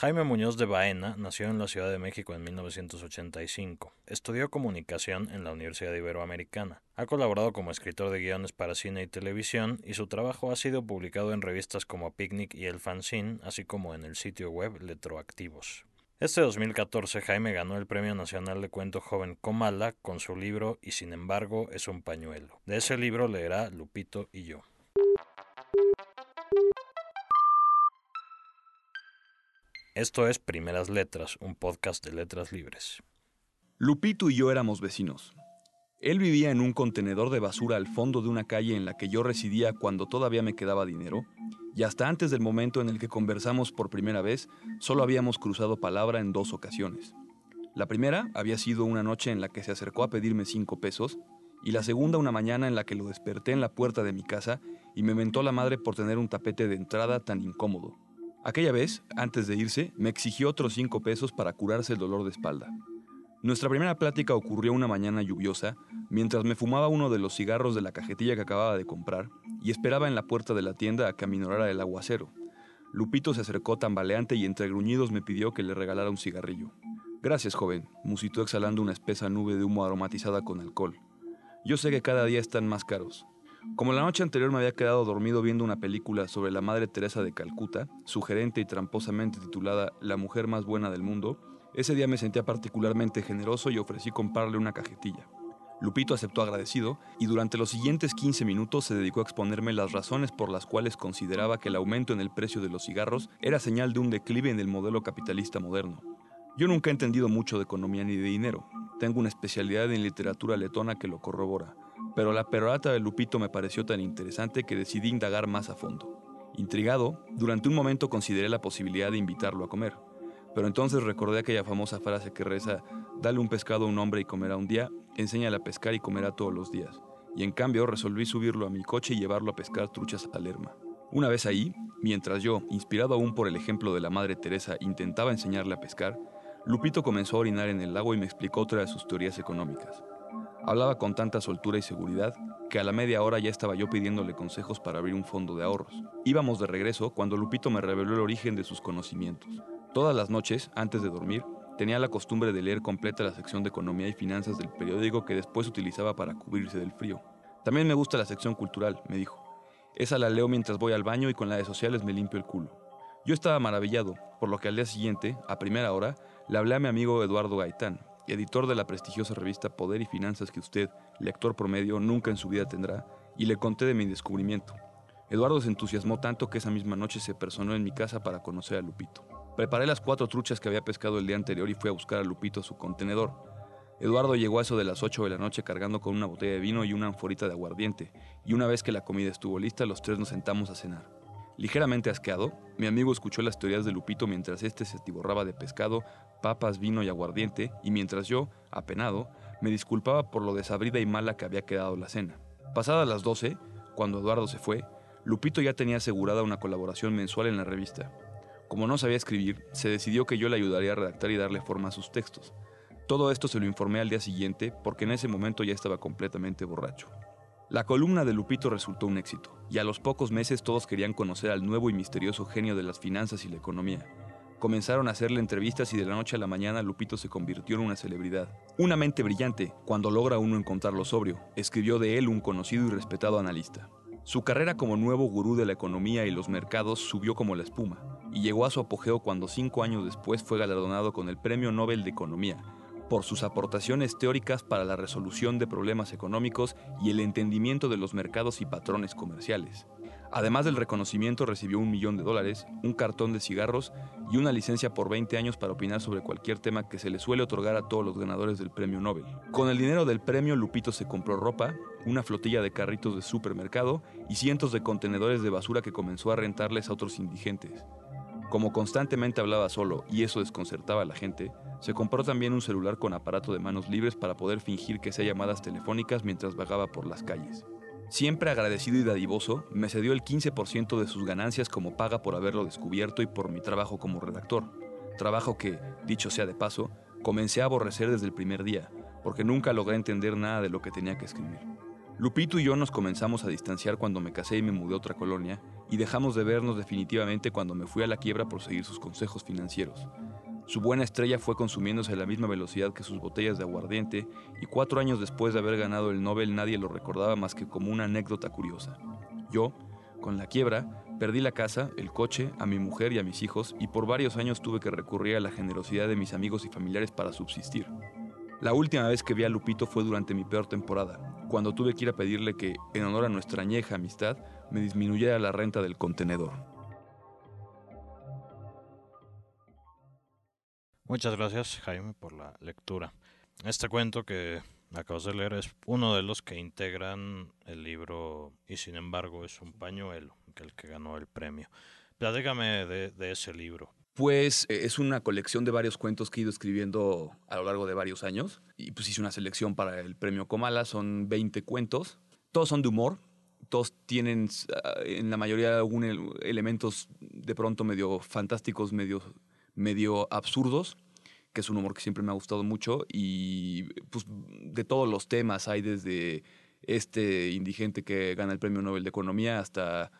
Jaime Muñoz de Baena nació en la Ciudad de México en 1985. Estudió comunicación en la Universidad Iberoamericana. Ha colaborado como escritor de guiones para cine y televisión y su trabajo ha sido publicado en revistas como Picnic y El Fanzine, así como en el sitio web Letroactivos. Este 2014 Jaime ganó el Premio Nacional de Cuento Joven Comala con su libro Y sin embargo es un pañuelo. De ese libro leerá Lupito y yo. Esto es Primeras Letras, un podcast de letras libres. Lupito y yo éramos vecinos. Él vivía en un contenedor de basura al fondo de una calle en la que yo residía cuando todavía me quedaba dinero, y hasta antes del momento en el que conversamos por primera vez, solo habíamos cruzado palabra en dos ocasiones. La primera había sido una noche en la que se acercó a pedirme cinco pesos, y la segunda una mañana en la que lo desperté en la puerta de mi casa y me mentó la madre por tener un tapete de entrada tan incómodo. Aquella vez, antes de irse, me exigió otros cinco pesos para curarse el dolor de espalda. Nuestra primera plática ocurrió una mañana lluviosa, mientras me fumaba uno de los cigarros de la cajetilla que acababa de comprar y esperaba en la puerta de la tienda a que aminorara el aguacero. Lupito se acercó tambaleante y entre gruñidos me pidió que le regalara un cigarrillo. Gracias, joven, musitó exhalando una espesa nube de humo aromatizada con alcohol. Yo sé que cada día están más caros, como la noche anterior me había quedado dormido viendo una película sobre la Madre Teresa de Calcuta, sugerente y tramposamente titulada La mujer más buena del mundo, ese día me sentía particularmente generoso y ofrecí comprarle una cajetilla. Lupito aceptó agradecido y durante los siguientes 15 minutos se dedicó a exponerme las razones por las cuales consideraba que el aumento en el precio de los cigarros era señal de un declive en el modelo capitalista moderno. Yo nunca he entendido mucho de economía ni de dinero. Tengo una especialidad en literatura letona que lo corrobora pero la perorata de Lupito me pareció tan interesante que decidí indagar más a fondo. Intrigado, durante un momento consideré la posibilidad de invitarlo a comer, pero entonces recordé aquella famosa frase que reza, dale un pescado a un hombre y comerá un día, enséñale a pescar y comerá todos los días, y en cambio resolví subirlo a mi coche y llevarlo a pescar truchas a Lerma. Una vez ahí, mientras yo, inspirado aún por el ejemplo de la Madre Teresa, intentaba enseñarle a pescar, Lupito comenzó a orinar en el lago y me explicó otra de sus teorías económicas. Hablaba con tanta soltura y seguridad que a la media hora ya estaba yo pidiéndole consejos para abrir un fondo de ahorros. Íbamos de regreso cuando Lupito me reveló el origen de sus conocimientos. Todas las noches, antes de dormir, tenía la costumbre de leer completa la sección de economía y finanzas del periódico que después utilizaba para cubrirse del frío. También me gusta la sección cultural, me dijo. Esa la leo mientras voy al baño y con la de sociales me limpio el culo. Yo estaba maravillado, por lo que al día siguiente, a primera hora, le hablé a mi amigo Eduardo Gaitán, editor de la prestigiosa revista Poder y Finanzas que usted, lector promedio, nunca en su vida tendrá, y le conté de mi descubrimiento. Eduardo se entusiasmó tanto que esa misma noche se personó en mi casa para conocer a Lupito. Preparé las cuatro truchas que había pescado el día anterior y fui a buscar a Lupito su contenedor. Eduardo llegó a eso de las 8 de la noche cargando con una botella de vino y una anforita de aguardiente, y una vez que la comida estuvo lista, los tres nos sentamos a cenar. Ligeramente asqueado, mi amigo escuchó las teorías de Lupito mientras éste se atiborraba de pescado, papas, vino y aguardiente, y mientras yo, apenado, me disculpaba por lo desabrida y mala que había quedado la cena. Pasadas las 12, cuando Eduardo se fue, Lupito ya tenía asegurada una colaboración mensual en la revista. Como no sabía escribir, se decidió que yo le ayudaría a redactar y darle forma a sus textos. Todo esto se lo informé al día siguiente porque en ese momento ya estaba completamente borracho. La columna de Lupito resultó un éxito, y a los pocos meses todos querían conocer al nuevo y misterioso genio de las finanzas y la economía. Comenzaron a hacerle entrevistas y de la noche a la mañana Lupito se convirtió en una celebridad. Una mente brillante, cuando logra uno encontrarlo sobrio, escribió de él un conocido y respetado analista. Su carrera como nuevo gurú de la economía y los mercados subió como la espuma, y llegó a su apogeo cuando cinco años después fue galardonado con el Premio Nobel de Economía, por sus aportaciones teóricas para la resolución de problemas económicos y el entendimiento de los mercados y patrones comerciales. Además del reconocimiento recibió un millón de dólares, un cartón de cigarros y una licencia por 20 años para opinar sobre cualquier tema que se le suele otorgar a todos los ganadores del premio Nobel. Con el dinero del premio, Lupito se compró ropa, una flotilla de carritos de supermercado y cientos de contenedores de basura que comenzó a rentarles a otros indigentes. Como constantemente hablaba solo y eso desconcertaba a la gente, se compró también un celular con aparato de manos libres para poder fingir que hacía llamadas telefónicas mientras vagaba por las calles. Siempre agradecido y dadivoso, me cedió el 15% de sus ganancias como paga por haberlo descubierto y por mi trabajo como redactor. Trabajo que, dicho sea de paso, comencé a aborrecer desde el primer día, porque nunca logré entender nada de lo que tenía que escribir. Lupito y yo nos comenzamos a distanciar cuando me casé y me mudé a otra colonia, y dejamos de vernos definitivamente cuando me fui a la quiebra por seguir sus consejos financieros. Su buena estrella fue consumiéndose a la misma velocidad que sus botellas de aguardiente y cuatro años después de haber ganado el Nobel nadie lo recordaba más que como una anécdota curiosa. Yo, con la quiebra, perdí la casa, el coche, a mi mujer y a mis hijos y por varios años tuve que recurrir a la generosidad de mis amigos y familiares para subsistir. La última vez que vi a Lupito fue durante mi peor temporada, cuando tuve que ir a pedirle que, en honor a nuestra añeja amistad, me disminuyera la renta del contenedor. Muchas gracias, Jaime, por la lectura. Este cuento que acabas de leer es uno de los que integran el libro y sin embargo es un pañuelo, que el que ganó el premio. Platícame de, de ese libro. Pues eh, es una colección de varios cuentos que he ido escribiendo a lo largo de varios años. Y pues hice una selección para el premio Comala. Son 20 cuentos. Todos son de humor. Todos tienen ah, en la mayoría algún elementos de pronto medio fantásticos, medio medio absurdos, que es un humor que siempre me ha gustado mucho, y pues de todos los temas hay desde este indigente que gana el Premio Nobel de Economía hasta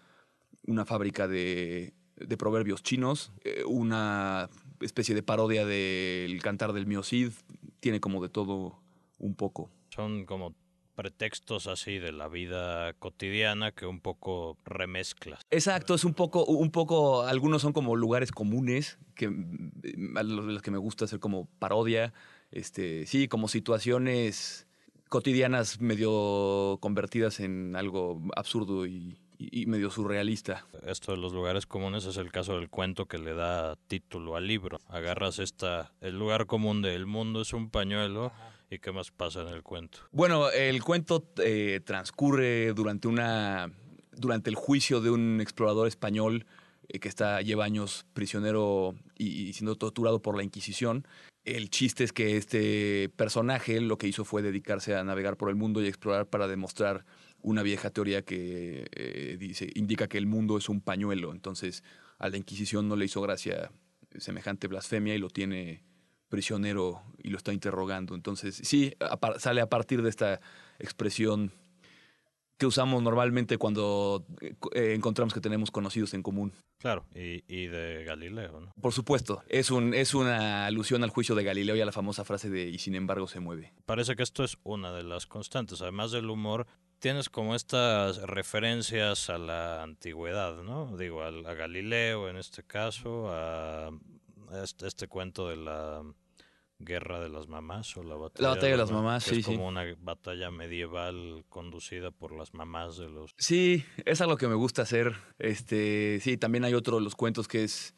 una fábrica de, proverbios chinos, eh, una especie de parodia del cantar del Miocid, tiene como de todo un poco. Son como pretextos así de la vida cotidiana que un poco remezclas. Exacto, es un poco, un poco, algunos son como lugares comunes que mm, a los que me gusta hacer como parodia, este, sí, como situaciones cotidianas medio convertidas en algo absurdo y, y, medio surrealista. Esto de los lugares comunes es el caso del cuento que le da título al libro. Agarras esta, el lugar común del mundo es un pañuelo. ¿Y qué más pasa en el cuento? Bueno, el cuento eh, transcurre durante una durante el juicio de un explorador español eh, que está lleva años prisionero y, siendo torturado por la Inquisición. El chiste es que este personaje lo que hizo fue dedicarse a navegar por el mundo y explorar para demostrar una vieja teoría que eh, dice indica que el mundo es un pañuelo. Entonces a la Inquisición no le hizo gracia semejante blasfemia y lo tiene prisionero y lo está interrogando. Entonces, sí, sale a partir de esta expresión que usamos normalmente cuando eh, encontramos que tenemos conocidos en común. Claro, y, y, de Galileo, ¿no? Por supuesto, es, un, es una alusión al juicio de Galileo y a la famosa frase de y sin embargo se mueve. Parece que esto es una de las constantes, además del humor, tienes como estas referencias a la antigüedad, ¿no? Digo, a, a Galileo en este caso, a este, este cuento de la guerra de las mamás o la batalla, de, las mamás, sí, es como una batalla medieval conducida por las mamás de los sí es algo que me gusta hacer este sí también hay otro de los cuentos que es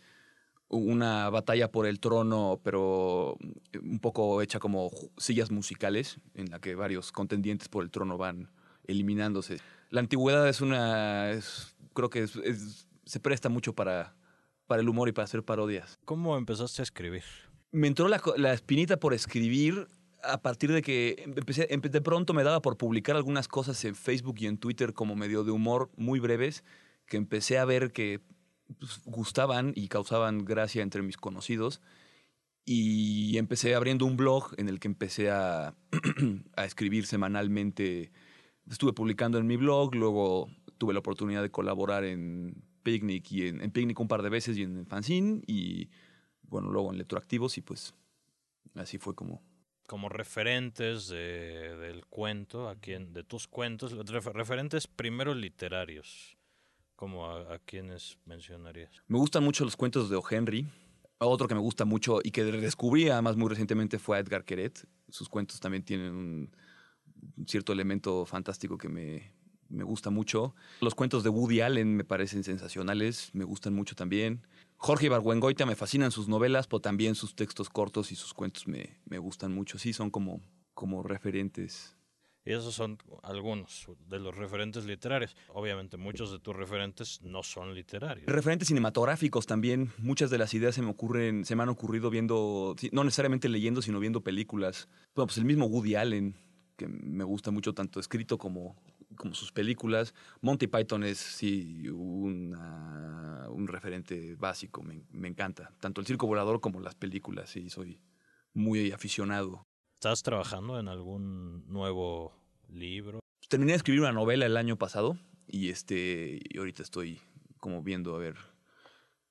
una batalla por el trono pero un poco hecha como sillas musicales en la que varios contendientes por el trono van eliminándose la antigüedad es una creo que se presta mucho para para el humor y para hacer parodias. ¿Cómo empezaste a escribir? Me entró la, espinita por escribir a partir de que empecé, de pronto me daba por publicar algunas cosas en Facebook y en Twitter como medio de humor muy breves, que empecé a ver que pues, gustaban y causaban gracia entre mis conocidos. Y empecé abriendo un blog en el que empecé a, a escribir semanalmente. Estuve publicando en mi blog, luego tuve la oportunidad de colaborar en Picnic y en, Picnic un par de veces y en Fanzine y bueno, luego en Letroactivos y pues así fue como... Como referentes de, del cuento, a quien, de tus cuentos, referentes primero literarios, como a, a quienes mencionarías. Me gustan mucho los cuentos de O. Henry. Otro que me gusta mucho y que descubrí además muy recientemente fue a Edgar Queret. Sus cuentos también tienen un cierto elemento fantástico que me, me gusta mucho. Los cuentos de Woody Allen me parecen sensacionales, me gustan mucho también. Jorge Ibargüengoita me fascinan sus novelas, pero también sus textos cortos y sus cuentos me, me gustan mucho. Sí, son como, como referentes. Y esos son algunos de los referentes literarios. Obviamente muchos de tus referentes no son literarios. Referentes cinematográficos también. Muchas de las ideas se me ocurren, se me han ocurrido viendo, no necesariamente leyendo, sino viendo películas. Bueno, pues el mismo Woody Allen, que me gusta mucho tanto escrito como, como sus películas. Monty Python es, sí, un referente básico, me, encanta. Tanto el circo volador como las películas, sí, soy muy aficionado. ¿Estás trabajando en algún nuevo libro? Terminé de escribir una novela el año pasado y, este, y ahorita estoy como viendo a ver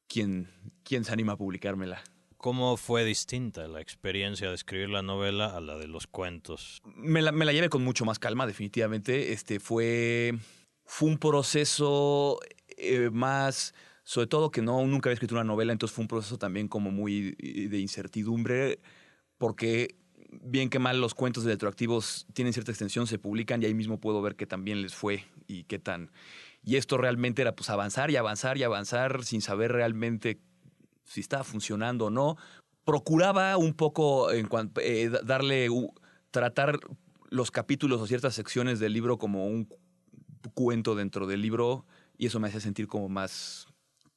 quién, quién se anima a publicármela. ¿Cómo fue distinta la experiencia de escribir la novela a la de los cuentos? Me la, me la llevé con mucho más calma, definitivamente. Este fue, fue un proceso eh, más, sobre todo que no, nunca había escrito una novela, entonces fue un proceso también como muy de incertidumbre, porque bien que mal los cuentos de retroactivos tienen cierta extensión, se publican y ahí mismo puedo ver que también les fue y qué tan... Y esto realmente era pues avanzar y avanzar y avanzar sin saber realmente si estaba funcionando o no. Procuraba un poco en eh, darle, tratar los capítulos o ciertas secciones del libro como un cuento dentro del libro y eso me hacía sentir como más,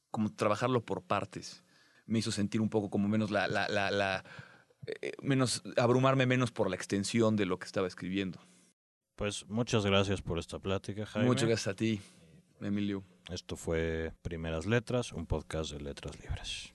como trabajarlo por partes. Me hizo sentir un poco como menos la, la, la, la eh, menos, abrumarme menos por la extensión de lo que estaba escribiendo. Pues muchas gracias por esta plática, Jaime. Muchas gracias a ti, Emilio. Esto fue Primeras Letras, un podcast de Letras Libres.